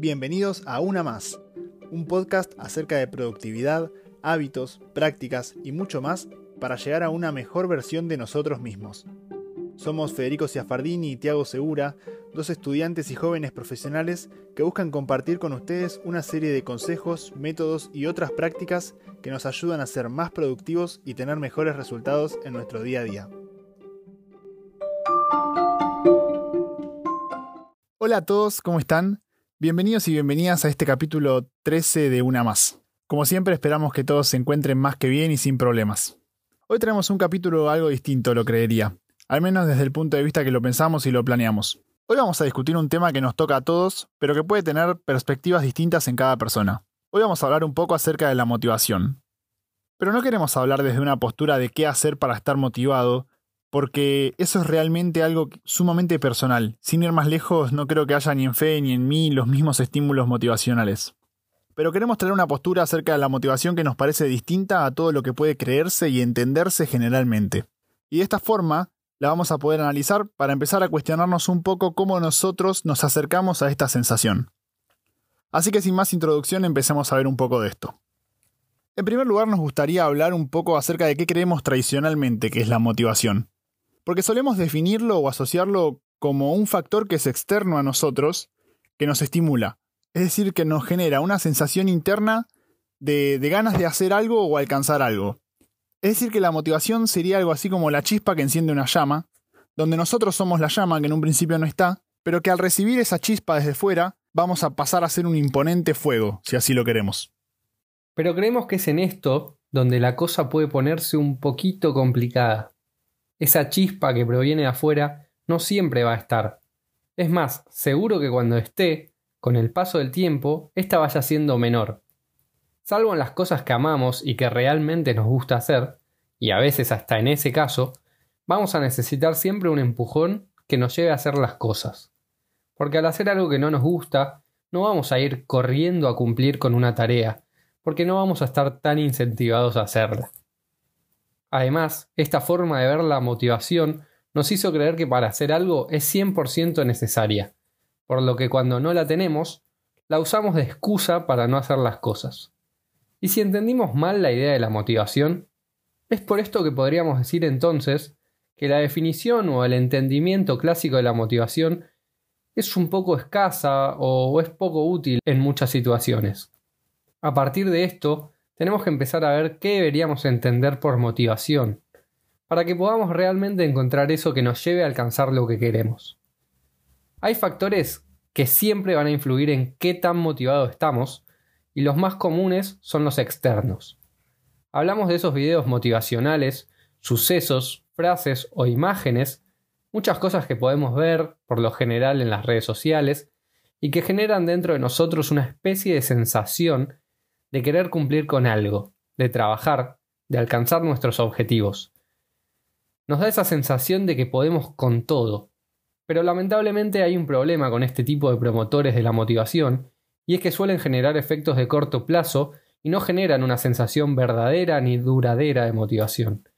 Bienvenidos a Una Más, un podcast acerca de productividad, hábitos, prácticas y mucho más para llegar a una mejor versión de nosotros mismos. Somos Federico Ciafardini y Tiago Segura, dos estudiantes y jóvenes profesionales que buscan compartir con ustedes una serie de consejos, métodos y otras prácticas que nos ayudan a ser más productivos y tener mejores resultados en nuestro día a día. Hola a todos, ¿cómo están? Bienvenidos y bienvenidas a este capítulo 13 de Una Más. Como siempre esperamos que todos se encuentren más que bien y sin problemas. Hoy tenemos un capítulo algo distinto, lo creería al menos desde el punto de vista que lo pensamos y lo planeamos. Hoy vamos a discutir un tema que nos toca a todos, pero que puede tener perspectivas distintas en cada persona. Hoy vamos a hablar un poco acerca de la motivación. Pero no queremos hablar desde una postura de qué hacer para estar motivado, porque eso es realmente algo sumamente personal. Sin ir más lejos, no creo que haya ni en fe ni en mí los mismos estímulos motivacionales. Pero queremos traer una postura acerca de la motivación que nos parece distinta a todo lo que puede creerse y entenderse generalmente. Y de esta forma, la vamos a poder analizar para empezar a cuestionarnos un poco cómo nosotros nos acercamos a esta sensación. Así que sin más introducción empecemos a ver un poco de esto. En primer lugar nos gustaría hablar un poco acerca de qué creemos tradicionalmente que es la motivación, porque solemos definirlo o asociarlo como un factor que es externo a nosotros, que nos estimula, es decir, que nos genera una sensación interna de, de ganas de hacer algo o alcanzar algo. Es decir, que la motivación sería algo así como la chispa que enciende una llama, donde nosotros somos la llama que en un principio no está, pero que al recibir esa chispa desde fuera vamos a pasar a ser un imponente fuego, si así lo queremos. Pero creemos que es en esto donde la cosa puede ponerse un poquito complicada. Esa chispa que proviene de afuera no siempre va a estar. Es más, seguro que cuando esté, con el paso del tiempo, esta vaya siendo menor salvo en las cosas que amamos y que realmente nos gusta hacer, y a veces hasta en ese caso, vamos a necesitar siempre un empujón que nos lleve a hacer las cosas. Porque al hacer algo que no nos gusta, no vamos a ir corriendo a cumplir con una tarea, porque no vamos a estar tan incentivados a hacerla. Además, esta forma de ver la motivación nos hizo creer que para hacer algo es 100% necesaria, por lo que cuando no la tenemos, la usamos de excusa para no hacer las cosas. Y si entendimos mal la idea de la motivación, es por esto que podríamos decir entonces que la definición o el entendimiento clásico de la motivación es un poco escasa o es poco útil en muchas situaciones. A partir de esto, tenemos que empezar a ver qué deberíamos entender por motivación, para que podamos realmente encontrar eso que nos lleve a alcanzar lo que queremos. Hay factores que siempre van a influir en qué tan motivados estamos, y los más comunes son los externos. Hablamos de esos videos motivacionales, sucesos, frases o imágenes, muchas cosas que podemos ver por lo general en las redes sociales y que generan dentro de nosotros una especie de sensación de querer cumplir con algo, de trabajar, de alcanzar nuestros objetivos. Nos da esa sensación de que podemos con todo, pero lamentablemente hay un problema con este tipo de promotores de la motivación y es que suelen generar efectos de corto plazo y no generan una sensación verdadera ni duradera de motivación,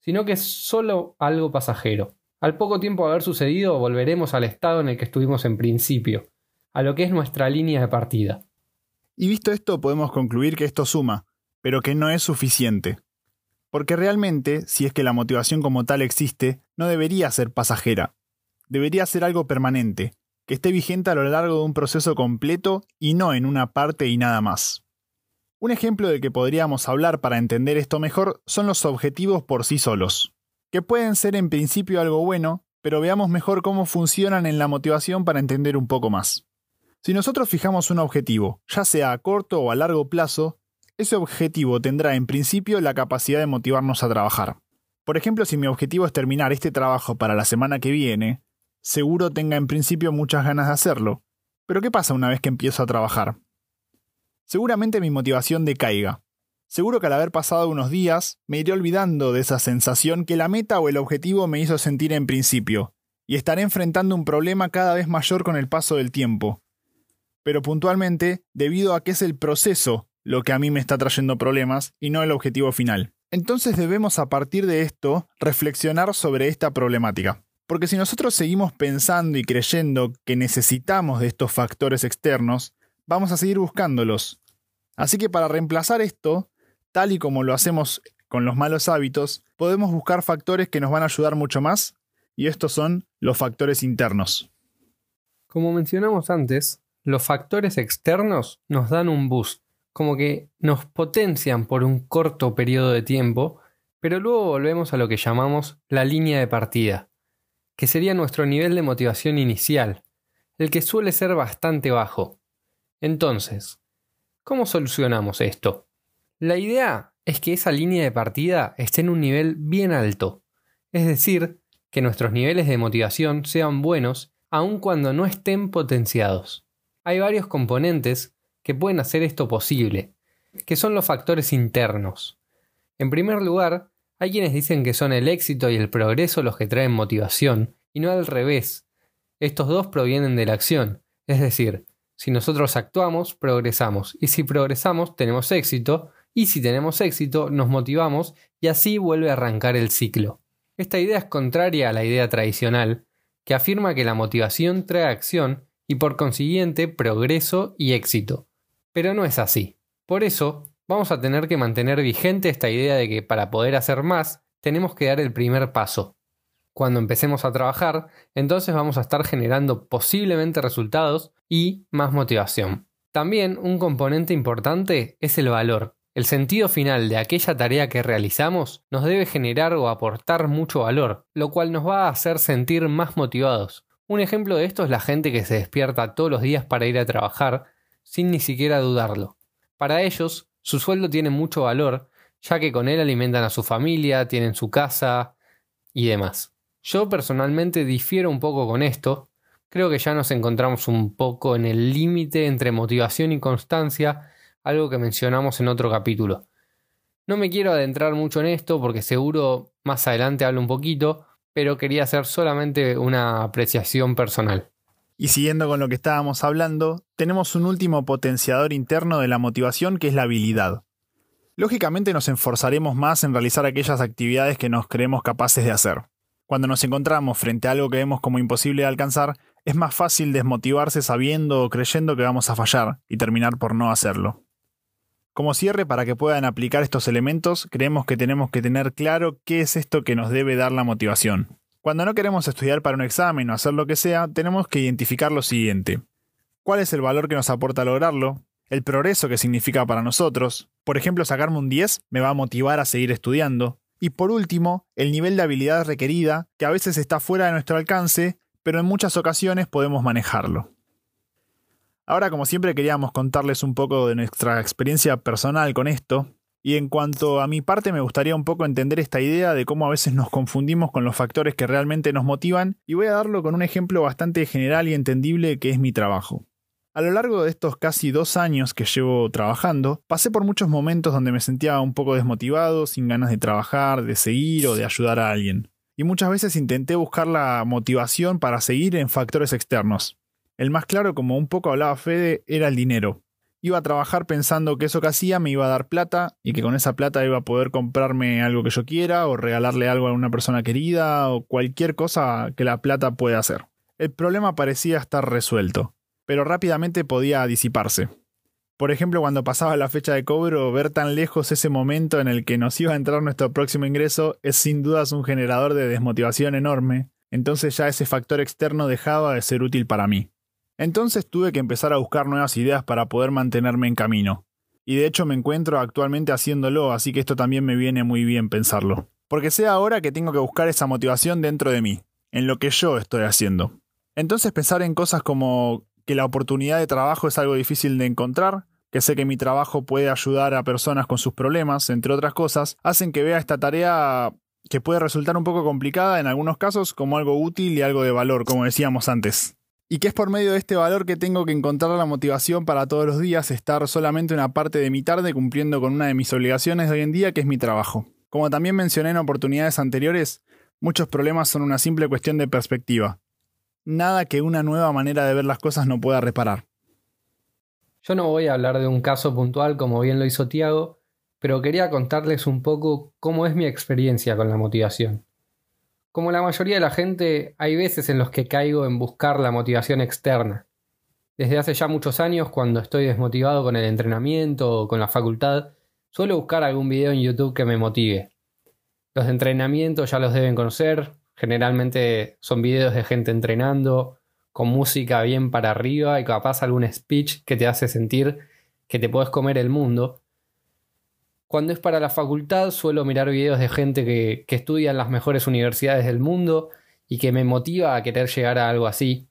sino que es solo algo pasajero. Al poco tiempo de haber sucedido volveremos al estado en el que estuvimos en principio, a lo que es nuestra línea de partida. Y visto esto podemos concluir que esto suma, pero que no es suficiente. Porque realmente, si es que la motivación como tal existe, no debería ser pasajera. Debería ser algo permanente, que esté vigente a lo largo de un proceso completo y no en una parte y nada más. Un ejemplo del que podríamos hablar para entender esto mejor son los objetivos por sí solos, que pueden ser en principio algo bueno, pero veamos mejor cómo funcionan en la motivación para entender un poco más. Si nosotros fijamos un objetivo, ya sea a corto o a largo plazo, ese objetivo tendrá en principio la capacidad de motivarnos a trabajar. Por ejemplo, si mi objetivo es terminar este trabajo para la semana que viene, seguro tenga en principio muchas ganas de hacerlo. Pero ¿qué pasa una vez que empiezo a trabajar? Seguramente mi motivación decaiga. Seguro que al haber pasado unos días me iré olvidando de esa sensación que la meta o el objetivo me hizo sentir en principio, y estaré enfrentando un problema cada vez mayor con el paso del tiempo. Pero puntualmente, debido a que es el proceso lo que a mí me está trayendo problemas y no el objetivo final. Entonces debemos a partir de esto reflexionar sobre esta problemática. Porque si nosotros seguimos pensando y creyendo que necesitamos de estos factores externos, vamos a seguir buscándolos. Así que para reemplazar esto, tal y como lo hacemos con los malos hábitos, podemos buscar factores que nos van a ayudar mucho más, y estos son los factores internos. Como mencionamos antes, los factores externos nos dan un boost, como que nos potencian por un corto periodo de tiempo, pero luego volvemos a lo que llamamos la línea de partida, que sería nuestro nivel de motivación inicial, el que suele ser bastante bajo. Entonces, ¿cómo solucionamos esto? La idea es que esa línea de partida esté en un nivel bien alto, es decir, que nuestros niveles de motivación sean buenos aun cuando no estén potenciados. Hay varios componentes que pueden hacer esto posible, que son los factores internos. En primer lugar, hay quienes dicen que son el éxito y el progreso los que traen motivación, y no al revés. Estos dos provienen de la acción, es decir, si nosotros actuamos, progresamos, y si progresamos, tenemos éxito, y si tenemos éxito, nos motivamos, y así vuelve a arrancar el ciclo. Esta idea es contraria a la idea tradicional, que afirma que la motivación trae acción y por consiguiente progreso y éxito. Pero no es así. Por eso, vamos a tener que mantener vigente esta idea de que para poder hacer más, tenemos que dar el primer paso. Cuando empecemos a trabajar, entonces vamos a estar generando posiblemente resultados y más motivación. También un componente importante es el valor. El sentido final de aquella tarea que realizamos nos debe generar o aportar mucho valor, lo cual nos va a hacer sentir más motivados. Un ejemplo de esto es la gente que se despierta todos los días para ir a trabajar sin ni siquiera dudarlo. Para ellos, su sueldo tiene mucho valor, ya que con él alimentan a su familia, tienen su casa y demás. Yo personalmente difiero un poco con esto, creo que ya nos encontramos un poco en el límite entre motivación y constancia, algo que mencionamos en otro capítulo. No me quiero adentrar mucho en esto porque seguro más adelante hablo un poquito, pero quería hacer solamente una apreciación personal. Y siguiendo con lo que estábamos hablando, tenemos un último potenciador interno de la motivación que es la habilidad. Lógicamente nos esforzaremos más en realizar aquellas actividades que nos creemos capaces de hacer. Cuando nos encontramos frente a algo que vemos como imposible de alcanzar, es más fácil desmotivarse sabiendo o creyendo que vamos a fallar y terminar por no hacerlo. Como cierre, para que puedan aplicar estos elementos, creemos que tenemos que tener claro qué es esto que nos debe dar la motivación. Cuando no queremos estudiar para un examen o hacer lo que sea, tenemos que identificar lo siguiente. ¿Cuál es el valor que nos aporta lograrlo? ¿El progreso que significa para nosotros? Por ejemplo, sacarme un 10 me va a motivar a seguir estudiando. Y por último, el nivel de habilidad requerida, que a veces está fuera de nuestro alcance, pero en muchas ocasiones podemos manejarlo. Ahora, como siempre, queríamos contarles un poco de nuestra experiencia personal con esto, y en cuanto a mi parte, me gustaría un poco entender esta idea de cómo a veces nos confundimos con los factores que realmente nos motivan, y voy a darlo con un ejemplo bastante general y entendible que es mi trabajo. A lo largo de estos casi dos años que llevo trabajando, pasé por muchos momentos donde me sentía un poco desmotivado, sin ganas de trabajar, de seguir o de ayudar a alguien. Y muchas veces intenté buscar la motivación para seguir en factores externos. El más claro, como un poco hablaba Fede, era el dinero iba a trabajar pensando que eso que hacía me iba a dar plata y que con esa plata iba a poder comprarme algo que yo quiera o regalarle algo a una persona querida o cualquier cosa que la plata pueda hacer. El problema parecía estar resuelto, pero rápidamente podía disiparse. Por ejemplo, cuando pasaba la fecha de cobro, ver tan lejos ese momento en el que nos iba a entrar nuestro próximo ingreso es sin dudas un generador de desmotivación enorme, entonces ya ese factor externo dejaba de ser útil para mí. Entonces tuve que empezar a buscar nuevas ideas para poder mantenerme en camino. Y de hecho me encuentro actualmente haciéndolo, así que esto también me viene muy bien pensarlo. Porque sé ahora que tengo que buscar esa motivación dentro de mí, en lo que yo estoy haciendo. Entonces pensar en cosas como que la oportunidad de trabajo es algo difícil de encontrar, que sé que mi trabajo puede ayudar a personas con sus problemas, entre otras cosas, hacen que vea esta tarea que puede resultar un poco complicada en algunos casos como algo útil y algo de valor, como decíamos antes y que es por medio de este valor que tengo que encontrar la motivación para todos los días estar solamente una parte de mi tarde cumpliendo con una de mis obligaciones de hoy en día, que es mi trabajo. Como también mencioné en oportunidades anteriores, muchos problemas son una simple cuestión de perspectiva. Nada que una nueva manera de ver las cosas no pueda reparar. Yo no voy a hablar de un caso puntual como bien lo hizo Tiago, pero quería contarles un poco cómo es mi experiencia con la motivación. Como la mayoría de la gente, hay veces en los que caigo en buscar la motivación externa. Desde hace ya muchos años, cuando estoy desmotivado con el entrenamiento o con la facultad, suelo buscar algún video en YouTube que me motive. Los entrenamientos ya los deben conocer, generalmente son videos de gente entrenando, con música bien para arriba y capaz algún speech que te hace sentir que te puedes comer el mundo. Cuando es para la facultad suelo mirar videos de gente que, que estudia en las mejores universidades del mundo y que me motiva a querer llegar a algo así.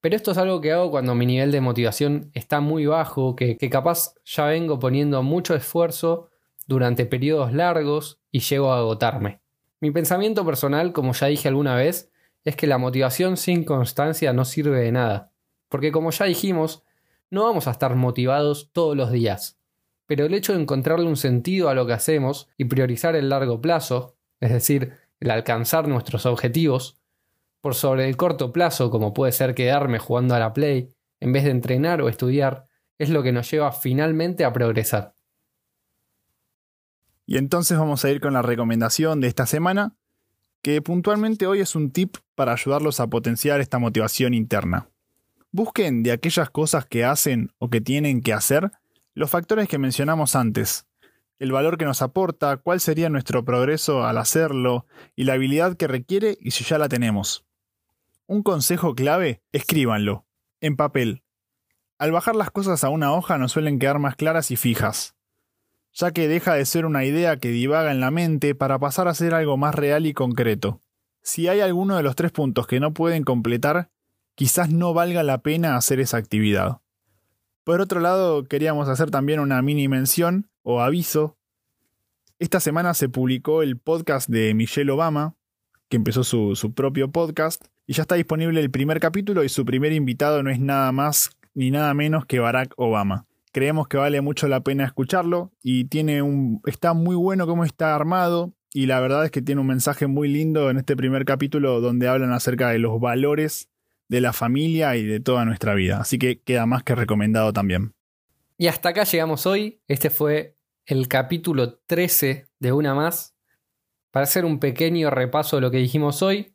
Pero esto es algo que hago cuando mi nivel de motivación está muy bajo, que, capaz ya vengo poniendo mucho esfuerzo durante periodos largos y llego a agotarme. Mi pensamiento personal, como ya dije alguna vez, es que la motivación sin constancia no sirve de nada. Porque como ya dijimos, no vamos a estar motivados todos los días. Pero el hecho de encontrarle un sentido a lo que hacemos y priorizar el largo plazo, es decir, el alcanzar nuestros objetivos, por sobre el corto plazo, como puede ser quedarme jugando a la Play, en vez de entrenar o estudiar, es lo que nos lleva finalmente a progresar. Y entonces vamos a ir con la recomendación de esta semana, que puntualmente hoy es un tip para ayudarlos a potenciar esta motivación interna. Busquen de aquellas cosas que hacen o que tienen que hacer los factores que mencionamos antes, el valor que nos aporta, cuál sería nuestro progreso al hacerlo y la habilidad que requiere y si ya la tenemos. Un consejo clave, escríbanlo, en papel. Al bajar las cosas a una hoja nos suelen quedar más claras y fijas, ya que deja de ser una idea que divaga en la mente para pasar a ser algo más real y concreto. Si hay alguno de los tres puntos que no pueden completar, quizás no valga la pena hacer esa actividad. Por otro lado, queríamos hacer también una mini mención o aviso. Esta semana se publicó el podcast de Michelle Obama, que empezó su, su propio podcast, y ya está disponible el primer capítulo y su primer invitado no es nada más ni nada menos que Barack Obama. Creemos que vale mucho la pena escucharlo y tiene un está muy bueno cómo está armado y la verdad es que tiene un mensaje muy lindo en este primer capítulo donde hablan acerca de los valores de la familia y de toda nuestra vida. Así que queda más que recomendado también. Y hasta acá llegamos hoy. Este fue el capítulo 13 de Una Más. Para hacer un pequeño repaso de lo que dijimos hoy,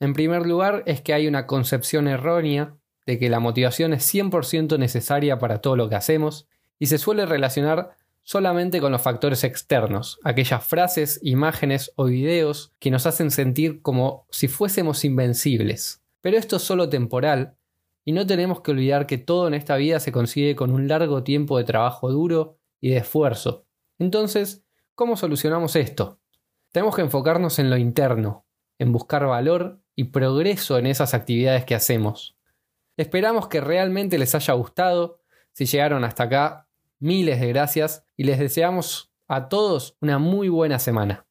en primer lugar, es que hay una concepción errónea de que la motivación es 100% necesaria para todo lo que hacemos y se suele relacionar solamente con los factores externos, aquellas frases, imágenes o videos que nos hacen sentir como si fuésemos invencibles. Pero esto es solo temporal y no tenemos que olvidar que todo en esta vida se consigue con un largo tiempo de trabajo duro y de esfuerzo. Entonces, ¿cómo solucionamos esto? Tenemos que enfocarnos en lo interno, en buscar valor y progreso en esas actividades que hacemos. Esperamos que realmente les haya gustado. Si llegaron hasta acá, miles de gracias y les deseamos a todos una muy buena semana.